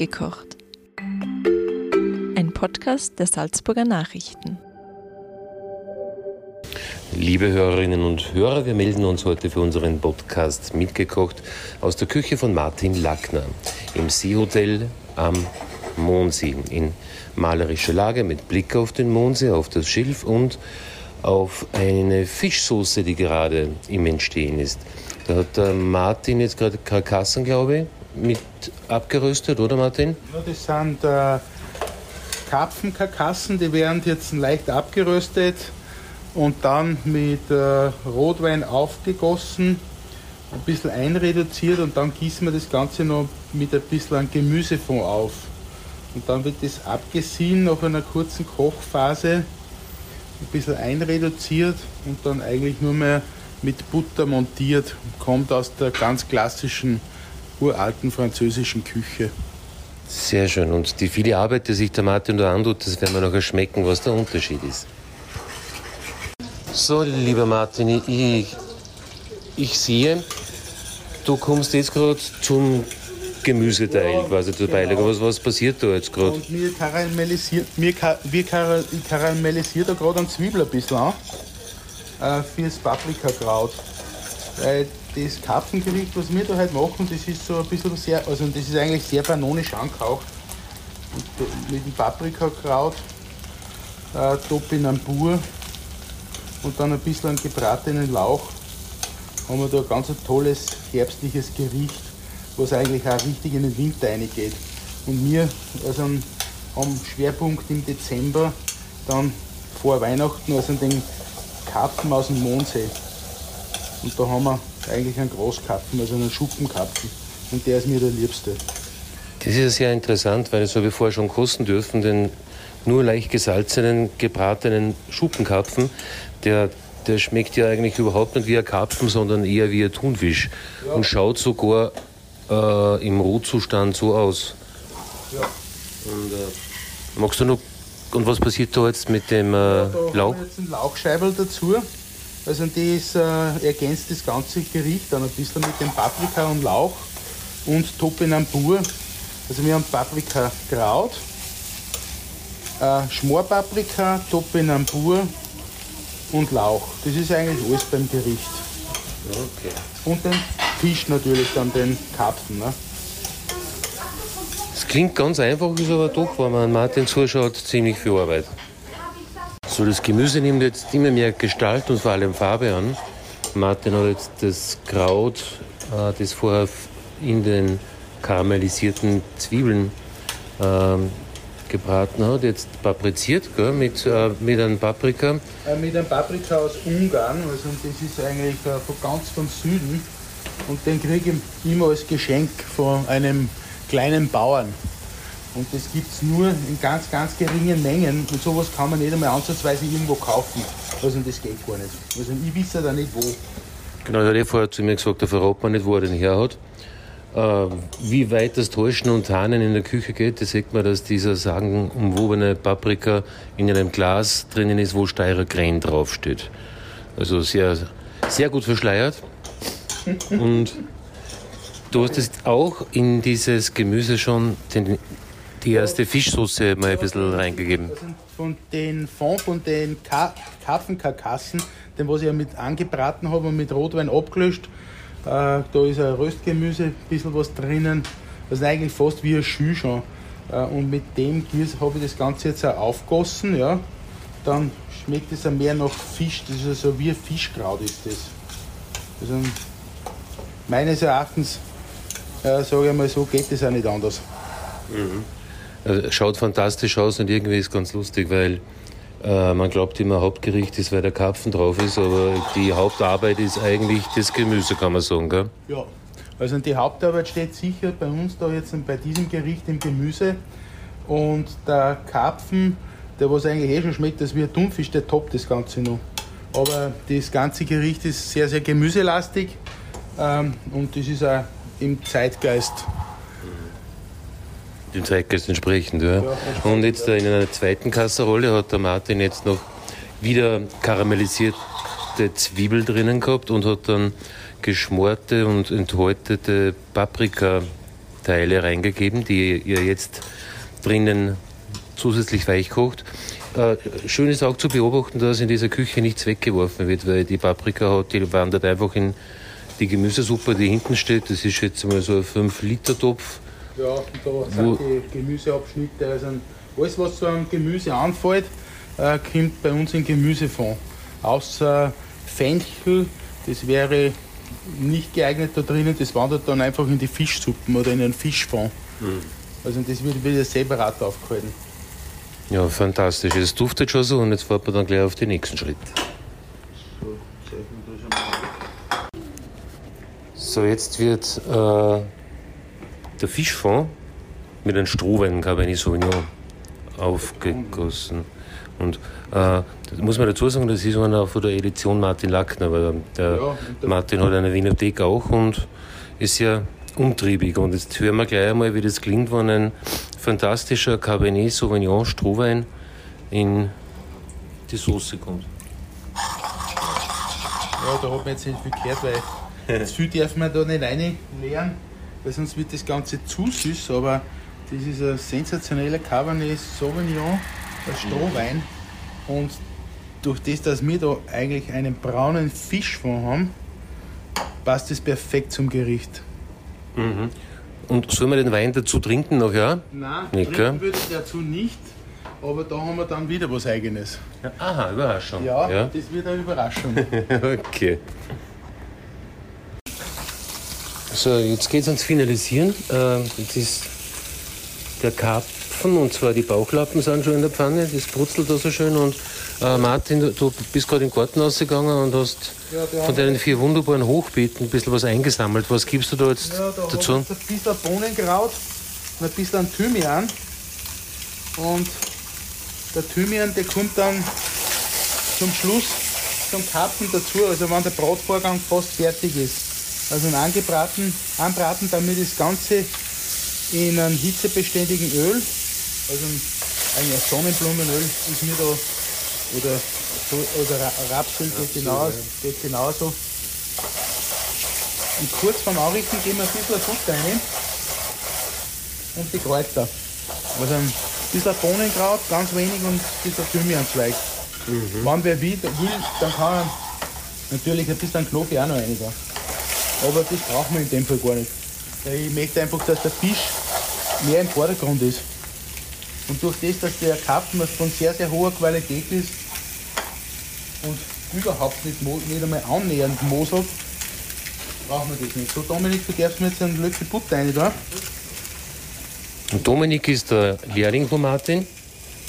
Mitgekocht. Ein Podcast der Salzburger Nachrichten. Liebe Hörerinnen und Hörer, wir melden uns heute für unseren Podcast Mitgekocht aus der Küche von Martin Lackner im Seehotel am Mondsee in malerischer Lage mit Blick auf den Mondsee, auf das Schilf und auf eine Fischsoße, die gerade im Entstehen ist. Da hat der Martin jetzt gerade Karkassen, glaube ich, mit abgeröstet, oder Martin? Ja, das sind äh, Karpfenkarkassen, die werden jetzt leicht abgeröstet und dann mit äh, Rotwein aufgegossen, ein bisschen einreduziert und dann gießen wir das Ganze noch mit ein bisschen Gemüsefond auf. Und dann wird das abgesehen nach einer kurzen Kochphase, ein bisschen einreduziert und dann eigentlich nur mehr mit Butter montiert. Kommt aus der ganz klassischen uralten französischen Küche. Sehr schön. Und die viele Arbeit, die sich der Martin da antut, das werden wir nachher schmecken, was der Unterschied ist. So, lieber Martin, ich, ich sehe, du kommst jetzt gerade zum Gemüseteil Ja, quasi dabei. genau. Was, was passiert da jetzt gerade? Und mir karamellisiert, mir, ka- wir kara- ich karamellisiere da gerade einen Zwiebel ein bisschen an. Äh, fürs Paprikakraut. Weil das Karpfengericht, was wir da heute machen, das ist so ein bisschen sehr, also das ist eigentlich sehr banonisch angehaucht. Und mit dem Paprikakraut, äh, Topinambur und dann ein bisschen gebratenen Lauch haben wir da ein ganz tolles herbstliches Gericht, was eigentlich auch richtig in den Winter reingeht. Und wir also haben Schwerpunkt im Dezember, dann vor Weihnachten, also den Karpfen aus dem Mondsee. Und da haben wir eigentlich einen Großkarpfen, also einen Schuppenkarpfen. Und der ist mir der liebste. Das ist ja sehr interessant, weil das habe ich vorher schon kosten dürfen, den nur leicht gesalzenen, gebratenen Schuppenkarpfen, der, der schmeckt ja eigentlich überhaupt nicht wie ein Karpfen, sondern eher wie ein Thunfisch und schaut sogar äh, im Rohzustand so aus. Ja. Und, äh, magst du noch, und was passiert da jetzt mit dem äh, Da Lauch? jetzt einen Lauchscheibel dazu. Also das äh, ergänzt das ganze Gericht dann ein bisschen mit dem Paprika und Lauch und Topinambur. Also wir haben Paprikakraut, äh, Schmorpaprika, Topinambur und Lauch. Das ist eigentlich alles beim Gericht. Okay. Und den Fisch natürlich, dann den Karpfen. Ne? Es klingt ganz einfach, ist aber doch, wenn man Martin zuschaut, ziemlich viel Arbeit. So, das Gemüse nimmt jetzt immer mehr Gestalt und vor allem Farbe an. Martin hat jetzt das Kraut, äh, das vorher in den karamellisierten Zwiebeln ähm, gebraten hat, jetzt papriziert gell, mit, äh, mit einem Paprika. Äh, mit einem Paprika aus Ungarn, also das ist eigentlich äh, von ganz vom Süden. Und den kriege ich immer als Geschenk von einem kleinen Bauern. Und das gibt es nur in ganz, ganz geringen Mengen. Und sowas kann man nicht einmal ansatzweise irgendwo kaufen. Also das geht gar nicht. Also ich ja da nicht wo. Genau, er hat eh vorher zu mir gesagt, da verrät man nicht, wo er den her hat. Äh, wie weit das Täuschen und Tarnen in der Küche geht, das sieht man, dass dieser sagenumwobene Paprika in einem Glas drinnen ist, wo Steirer Krähen draufsteht. Also sehr, sehr gut verschleiert. Und du hast jetzt auch in dieses Gemüse schon den, die erste Fischsoße mal ein bisschen reingegeben. Von den Fond, von den Ka Karpfenkarkassen, den was ich ja mit angebraten habe und mit Rotwein abgelöscht, äh, da ist ein Röstgemüse, ein bisschen was drinnen. Das ist eigentlich fast wie ein Schü schon. Äh, und mit dem Gieß habe ich das Ganze jetzt auch aufgossen. Ja. Dann schmeckt es mehr nach Fisch. Das ist also wie ein Fischkraut ist das. Also meines Erachtens, äh, sage ich mal so, geht es auch nicht anders. Also, schaut fantastisch aus und irgendwie ist ganz lustig, weil äh, man glaubt immer, Hauptgericht ist, weil der Karpfen drauf ist, aber die Hauptarbeit ist eigentlich das Gemüse, kann man sagen. Gell? Ja, also die Hauptarbeit steht sicher bei uns da jetzt bei diesem Gericht im Gemüse. Und der Karpfen, der was eigentlich eh schon schmeckt, das wie ein Thunfisch, der toppt das Ganze noch. Aber das ganze Gericht ist sehr, sehr gemüselastig ähm, und das ist auch im Zeitgeist. Dem Zeitgeist entsprechend. Ja. Und jetzt in einer zweiten Kasserolle hat der Martin jetzt noch wieder karamellisierte Zwiebel drinnen gehabt und hat dann geschmorte und enthäutete Paprika Teile reingegeben, die ihr jetzt drinnen zusätzlich weich kocht. Äh, schön ist auch zu beobachten, dass in dieser Küche nichts weggeworfen wird, weil die Paprika hat, die wandert einfach in die Gemüsesuppe, die hinten steht. Das ist jetzt mal so ein 5-Liter-Topf. Ja, und da sind die Gemüseabschnitte. Also alles, was zu einem Gemüse anfällt, äh, kommt bei uns in Gemüsefond. Außer Fenchel, das wäre nicht geeignet da drinnen, das wandert dann einfach in die Fischsuppen oder in einen Fischfond. Mhm. Also das wird wieder separat aufgehalten. Ja, fantastisch. Es duftet schon so und jetzt fährt man dann gleich auf den nächsten Schritt. So, jetzt wird äh, der Fischfond mit einem Strohwein Cabernet Sauvignon aufgegossen. Und äh, muss man dazu sagen, das ist einer von der Edition Martin Lackner, weil der, ja, der Martin hat eine Winothek auch und ist ja umtriebig. Und jetzt hören wir gleich einmal, wie das klingt, wenn ein fantastischer Cabernet Sauvignon Strohwein in die Soße kommt. Ja, da hat man jetzt nicht viel gehört, weil zu viel darf man da nicht reinleeren, weil sonst wird das Ganze zu süß, aber das ist ein sensationeller Cabernet Sauvignon, ein Strohwein. Und durch das, dass wir da eigentlich einen braunen Fischfond haben, passt das perfekt zum Gericht. Mhm. Und soll man den Wein dazu trinken noch, ja? Nein, nicht, trinken würde ich dazu nicht. Aber da haben wir dann wieder was Eigenes. Ja, aha, Überraschung. Ja, ja, das wird eine Überraschung. okay. So, jetzt geht es ans Finalisieren. Äh, das ist der Karpfen, und zwar die Bauchlappen sind schon in der Pfanne. Das brutzelt da so schön. Und äh, Martin, du bist gerade in den Garten rausgegangen und hast ja, von deinen vier wunderbaren Hochbeeten ein bisschen was eingesammelt. Was gibst du da jetzt ja, da dazu? Ein bisschen Bohnenkraut und ein bisschen Thymian. Und der Thymian, der kommt dann zum Schluss zum Karpfen dazu, also wenn der Bratvorgang fast fertig ist. Also ein angebraten, anbraten, damit das Ganze in einem hitzebeständigen Öl, also ein Sonnenblumenöl ist mir da oder, oder Rapsöl geht, genau, geht genauso. Und kurz vorm Anrichten geben wir ein bisschen Futter rein und die Kräuter. Also ein bisschen Bohnenkraut, ganz wenig und ein bisschen Thymianzweig. Mhm. Wenn wer will, dann kann er natürlich ein bisschen Knoblauch auch noch rein. Aber das braucht man in dem Fall gar nicht. Ich möchte einfach, dass der Fisch mehr im Vordergrund ist. Und durch das, dass der Karpfen von sehr, sehr hoher Qualität ist und überhaupt nicht, nicht einmal annähernd moselt, brauchen wir das nicht. So, Dominik, du darfst mir jetzt einen Löffel Butter rein da. Und Dominik ist der Lehrling von Martin.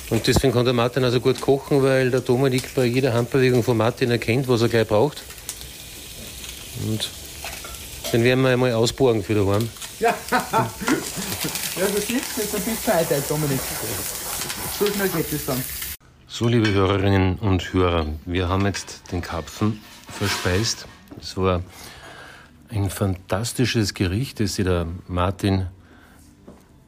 Und deswegen kann der Martin also gut kochen, weil der Dominik bei jeder Handbewegung von Martin erkennt, was er gleich braucht. Und den werden wir einmal ausborgen für daheim. Ja, ja du siehst, jetzt ein bisschen Zeit, Dominik. So schnell geht es dann. So, liebe Hörerinnen und Hörer, wir haben jetzt den Karpfen verspeist. Es war ein fantastisches Gericht, das sich der Martin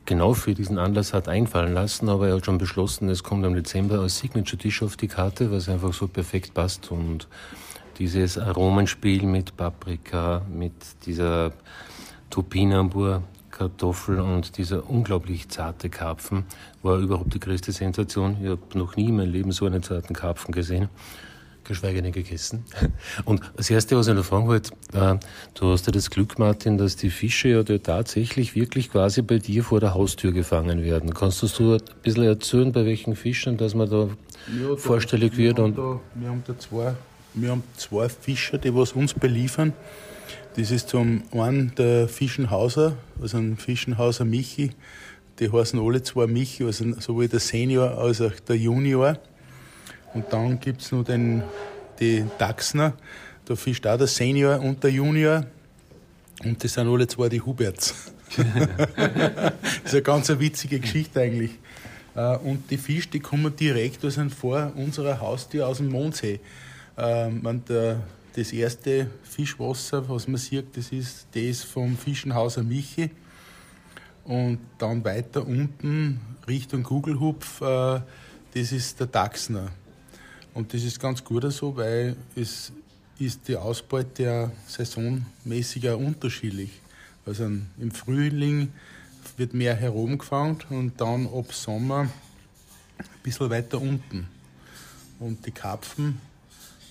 genau für diesen Anlass hat einfallen lassen, aber er hat schon beschlossen, es kommt im Dezember als Signature-Tisch auf die Karte, was einfach so perfekt passt und dieses Aromenspiel mit Paprika, mit dieser Topinambur Kartoffel und dieser unglaublich zarte Karpfen war überhaupt die größte Sensation. Ich habe noch nie in meinem Leben so einen zarten Karpfen gesehen, geschweige denn gegessen. Und das Erste, was ich noch fragen wollte, äh, du hast ja das Glück, Martin, dass die Fische ja tatsächlich wirklich quasi bei dir vor der Haustür gefangen werden. Kannst du ein bisschen erzählen, bei welchen Fischen, dass man da ja, vorstellig wird? Wir haben, da, wir haben da zwei, wir haben zwei Fischer, die was uns beliefern. Das ist zum einen der Fischenhauser, also ein Fischenhauser Michi. Die heißen alle zwei Michi, also sowohl der Senior als auch der Junior. Und dann gibt es noch den, die Dachsner. Da fischt auch der Senior und der Junior. Und das sind alle zwei die Huberts. das ist eine ganz witzige Geschichte eigentlich. Äh, und die Fische, die kommen direkt aus vor unserer Haustür aus dem Mondsee. Ähm, der das erste Fischwasser, was man sieht, das ist das vom Fischenhauser Michi. Und dann weiter unten Richtung Kugelhupf, äh, das ist der Dachsner. Und das ist ganz gut so, weil es ist die Ausbeute ja saisonmäßig auch unterschiedlich. Also im Frühling wird mehr herumgefangen und dann ab Sommer ein bisschen weiter unten. Und die Karpfen,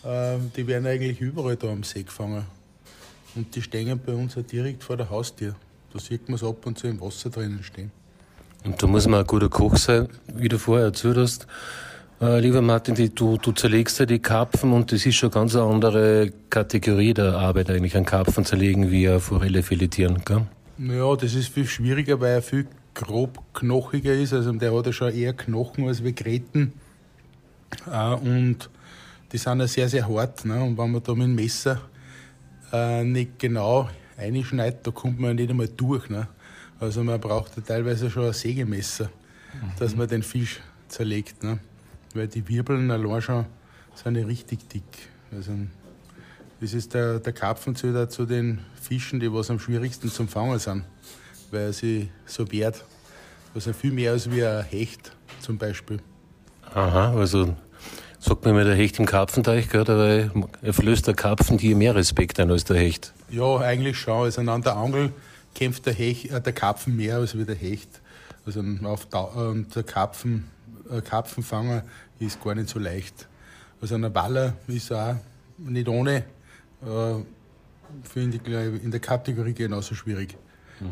äh, die werden eigentlich überall da am See gefangen. Und die stehen bei uns auch direkt vor der Haustür. Da sieht man es ab und zu im Wasser drinnen stehen. Und da muss man ein guter Koch sein, wie du vorher erzählt hast. Äh, lieber Martin, die, du, du zerlegst ja die Karpfen und das ist schon ganz eine andere Kategorie der Arbeit eigentlich, an Karpfen zerlegen wie eine Forelle filetieren, gell? Naja, das ist viel schwieriger, weil er viel grob knochiger ist. Also der hat ja schon eher Knochen als wie Gräten. Äh, und die sind ja sehr, sehr hart. Ne? Und wenn man da mit dem Messer äh, nicht genau einschneidet, da kommt man nicht einmal durch. Ne? Also man braucht ja teilweise schon ein Sägemesser, mhm. dass man den Fisch zerlegt. Ne? Weil die Wirbeln allein schon sind ja richtig dick. Also das ist der, der Karpfenzöder zu den Fischen, die was am schwierigsten zum Fangen sind, weil er sich so wehrt. Also viel mehr als wie ein Hecht zum Beispiel. Aha, also sagt man immer der Hecht im Karpfenteich, gell? aber er flößt der Karpfen dir mehr Respekt ein als der Hecht. Ja, eigentlich schon. Also an der Angel kämpft der, Hecht, äh, der Karpfen mehr als wie der Hecht. Also auf äh, der Karpfen, äh, Karpfenfanger ist gar nicht so leicht. Also ein Waller ist auch nicht ohne, äh, finde ich in der Kategorie genauso schwierig. Mhm.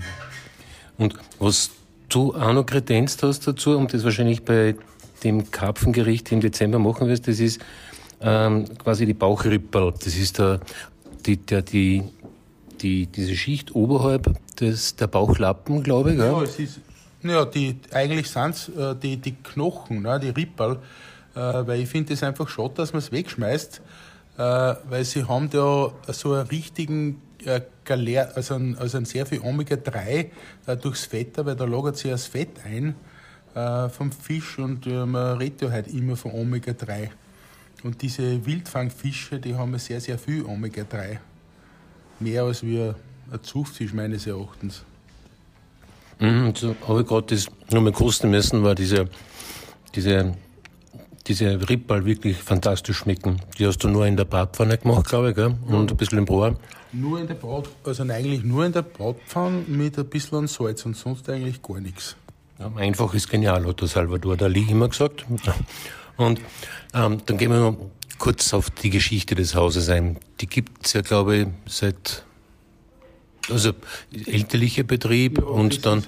Und was du auch noch kredenzt hast dazu, und das wahrscheinlich bei dem Karpfengericht im Dezember machen wirst, das ist ähm, quasi die Bauchripperl. Das ist der, die, der, die, die, diese Schicht oberhalb des, der Bauchlappen, glaube ich. Ja, ja es ist, ja die, eigentlich sind es äh, die, die Knochen, ne, die Ripperl, äh, weil ich finde es einfach schade, dass man es wegschmeißt, äh, weil sie haben da so einen richtigen äh, Galer, also, ein, also ein sehr viel Omega-3 äh, durchs Fett, weil da lagert sich das Fett ein äh, vom Fisch und äh, man redet ja halt immer von Omega-3. Und diese Wildfangfische, die haben sehr, sehr viel Omega-3. Mehr als wir ein Zuchtfisch meines Erachtens. Mhm, so habe ich gerade das nochmal kosten müssen, weil diese, diese, diese Rippal wirklich fantastisch schmecken. Die hast du nur in der Bratpfanne gemacht, glaube ich, gell? und ein bisschen im Brot. Nur in der Brat, also eigentlich nur in der Bratpfanne mit ein bisschen Salz und sonst eigentlich gar nichts. Ja, einfach ist genial, hat der Salvador Dali immer gesagt. Und ähm, dann gehen wir noch kurz auf die Geschichte des Hauses ein. Die gibt es ja, glaube ich, seit also elterlicher Betrieb ja, und dann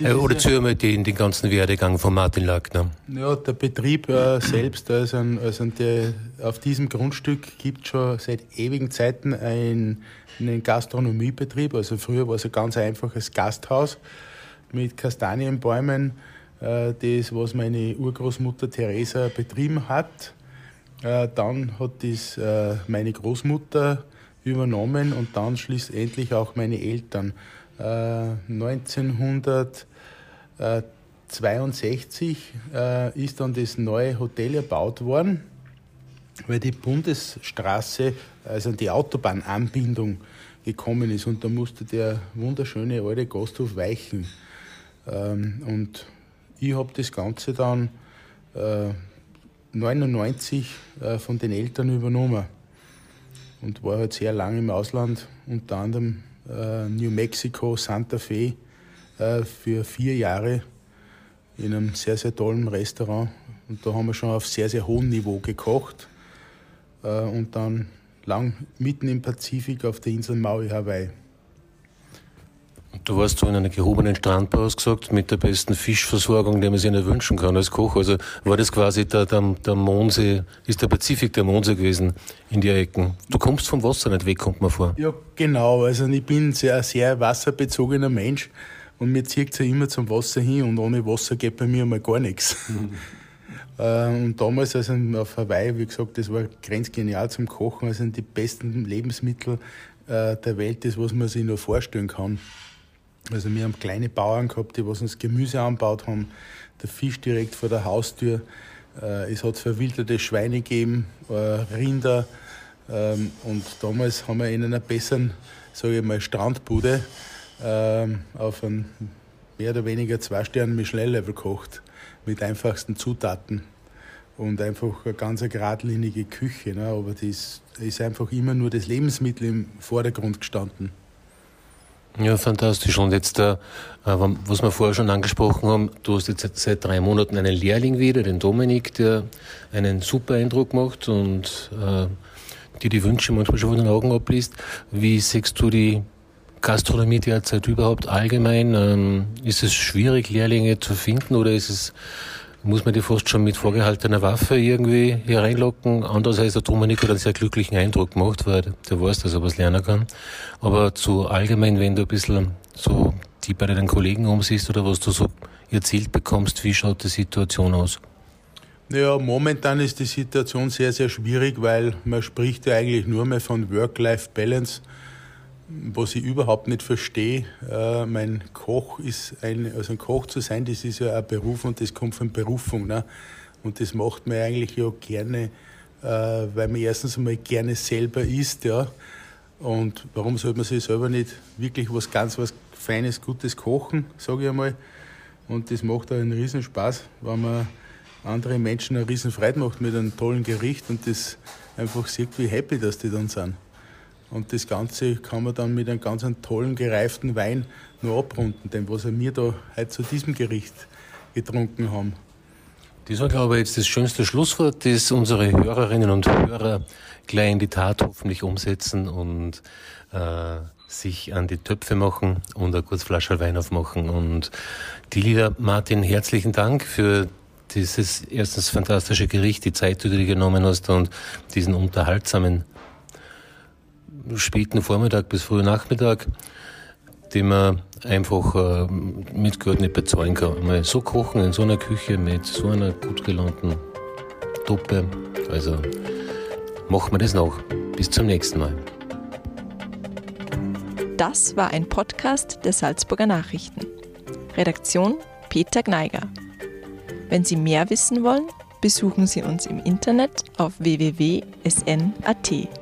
äh, oder zuhören wir den, den ganzen Werdegang von Martin Lackner. Ja, der Betrieb äh, selbst, also, also der, auf diesem Grundstück gibt es schon seit ewigen Zeiten ein, einen Gastronomiebetrieb. Also früher war es ein ganz einfaches Gasthaus mit Kastanienbäumen, äh, das, was meine Urgroßmutter Theresa betrieben hat. Äh, dann hat das äh, meine Großmutter übernommen und dann schließlich auch meine Eltern. 1962 ist dann das neue Hotel erbaut worden, weil die Bundesstraße, also die Autobahnanbindung gekommen ist und da musste der wunderschöne alte Gasthof weichen. Ähm, und ich habe das Ganze dann äh, 99 äh, von den Eltern übernommen und war halt sehr lange im Ausland, unter anderem äh, New Mexico, Santa Fe äh, für vier Jahre in einem sehr, sehr tollen Restaurant. Und da haben wir schon auf sehr, sehr hohem Niveau gekocht. Äh, und dann lang mitten im Pazifik auf der Insel Maui, Hawaii. Du warst so in einer gehobenen Strandbar, hast gesagt, mit der besten Fischversorgung, die man sich nicht wünschen kann als Koch. Also war das quasi der, der, der Mondsee, ist der Pazifik der Mondsee gewesen in die Ecken. Du kommst vom Wasser nicht weg, kommt man vor. Ja, genau. Also ich bin sehr, sehr wasserbezogener Mensch und mir zieht es ja immer zum Wasser hin und ohne Wasser geht bei mir mal gar nichts. Mhm. Und damals, also auf Hawaii, wie gesagt, das war grenzgenial zum Kochen. Also die besten Lebensmittel äh, der Welt, das, was man sich nur vorstellen kann. Also wir haben kleine Bauern gehabt, die was uns Gemüse anbaut haben, der Fisch direkt vor der Haustür. Äh, es hat verwilderte Schweine gegeben, äh, Rinder. Ähm, und damals haben wir in einer besseren, sage ich mal, Strandbude ähm, auf einem mehr oder weniger zwei Sterne Michelin-Level gekocht, mit einfachsten Zutaten und einfach eine ganz geradlinige Küche. Ne? Aber das ist einfach immer nur das Lebensmittel im Vordergrund gestanden. Ja, fantastisch. Und jetzt, äh, was wir vorher schon angesprochen haben, du hast jetzt seit drei Monaten einen Lehrling wieder, den Dominik, der einen super Eindruck macht und äh, dir die Wünsche manchmal schon von den Augen abliest. Wie siehst du die Gastronomie derzeit überhaupt allgemein? Ähm, ist es schwierig, Lehrlinge zu finden oder ist es muss man die fast schon mit vorgehaltener Waffe irgendwie hier reinlocken. Andererseits hat Dominik einen sehr glücklichen Eindruck gemacht, weil der weiß, dass er was lernen kann. Aber zu allgemein, wenn du ein bisschen so die bei deinen Kollegen umsiehst oder was du so erzählt bekommst, wie schaut die Situation aus? Ja, momentan ist die Situation sehr, sehr schwierig, weil man spricht ja eigentlich nur mehr von Work-Life-Balance was ich überhaupt nicht verstehe, äh, mein Koch ist ein, also ein Koch zu sein, das ist ja ein Beruf und das kommt von Berufung. Ne? Und das macht man eigentlich ja gerne, äh, weil man erstens einmal gerne selber isst, ja. Und warum sollte man sich selber nicht wirklich was ganz was Feines, Gutes kochen, sage ich einmal. Und das macht auch einen Riesenspaß, wenn man andere Menschen eine Riesenfreude macht mit einem tollen Gericht und das einfach sieht, wie happy das die dann sind. Und das Ganze kann man dann mit einem ganz tollen, gereiften Wein nur abrunden, denn was wir da heute zu diesem Gericht getrunken haben. Das war, glaube ich, jetzt das schönste Schlusswort, das unsere Hörerinnen und Hörer gleich in die Tat hoffentlich umsetzen und äh, sich an die Töpfe machen und eine kurze Flasche Wein aufmachen. Und die lieber Martin, herzlichen Dank für dieses erstens fantastische Gericht, die Zeit, die du dir genommen hast und diesen unterhaltsamen späten Vormittag bis frühen Nachmittag, den man einfach äh, mit Geld nicht bezahlen kann. Mal so kochen in so einer Küche mit so einer gut gelaunten Tuppe. Also machen wir das noch. Bis zum nächsten Mal. Das war ein Podcast der Salzburger Nachrichten. Redaktion Peter Gneiger. Wenn Sie mehr wissen wollen, besuchen Sie uns im Internet auf www.sn.at.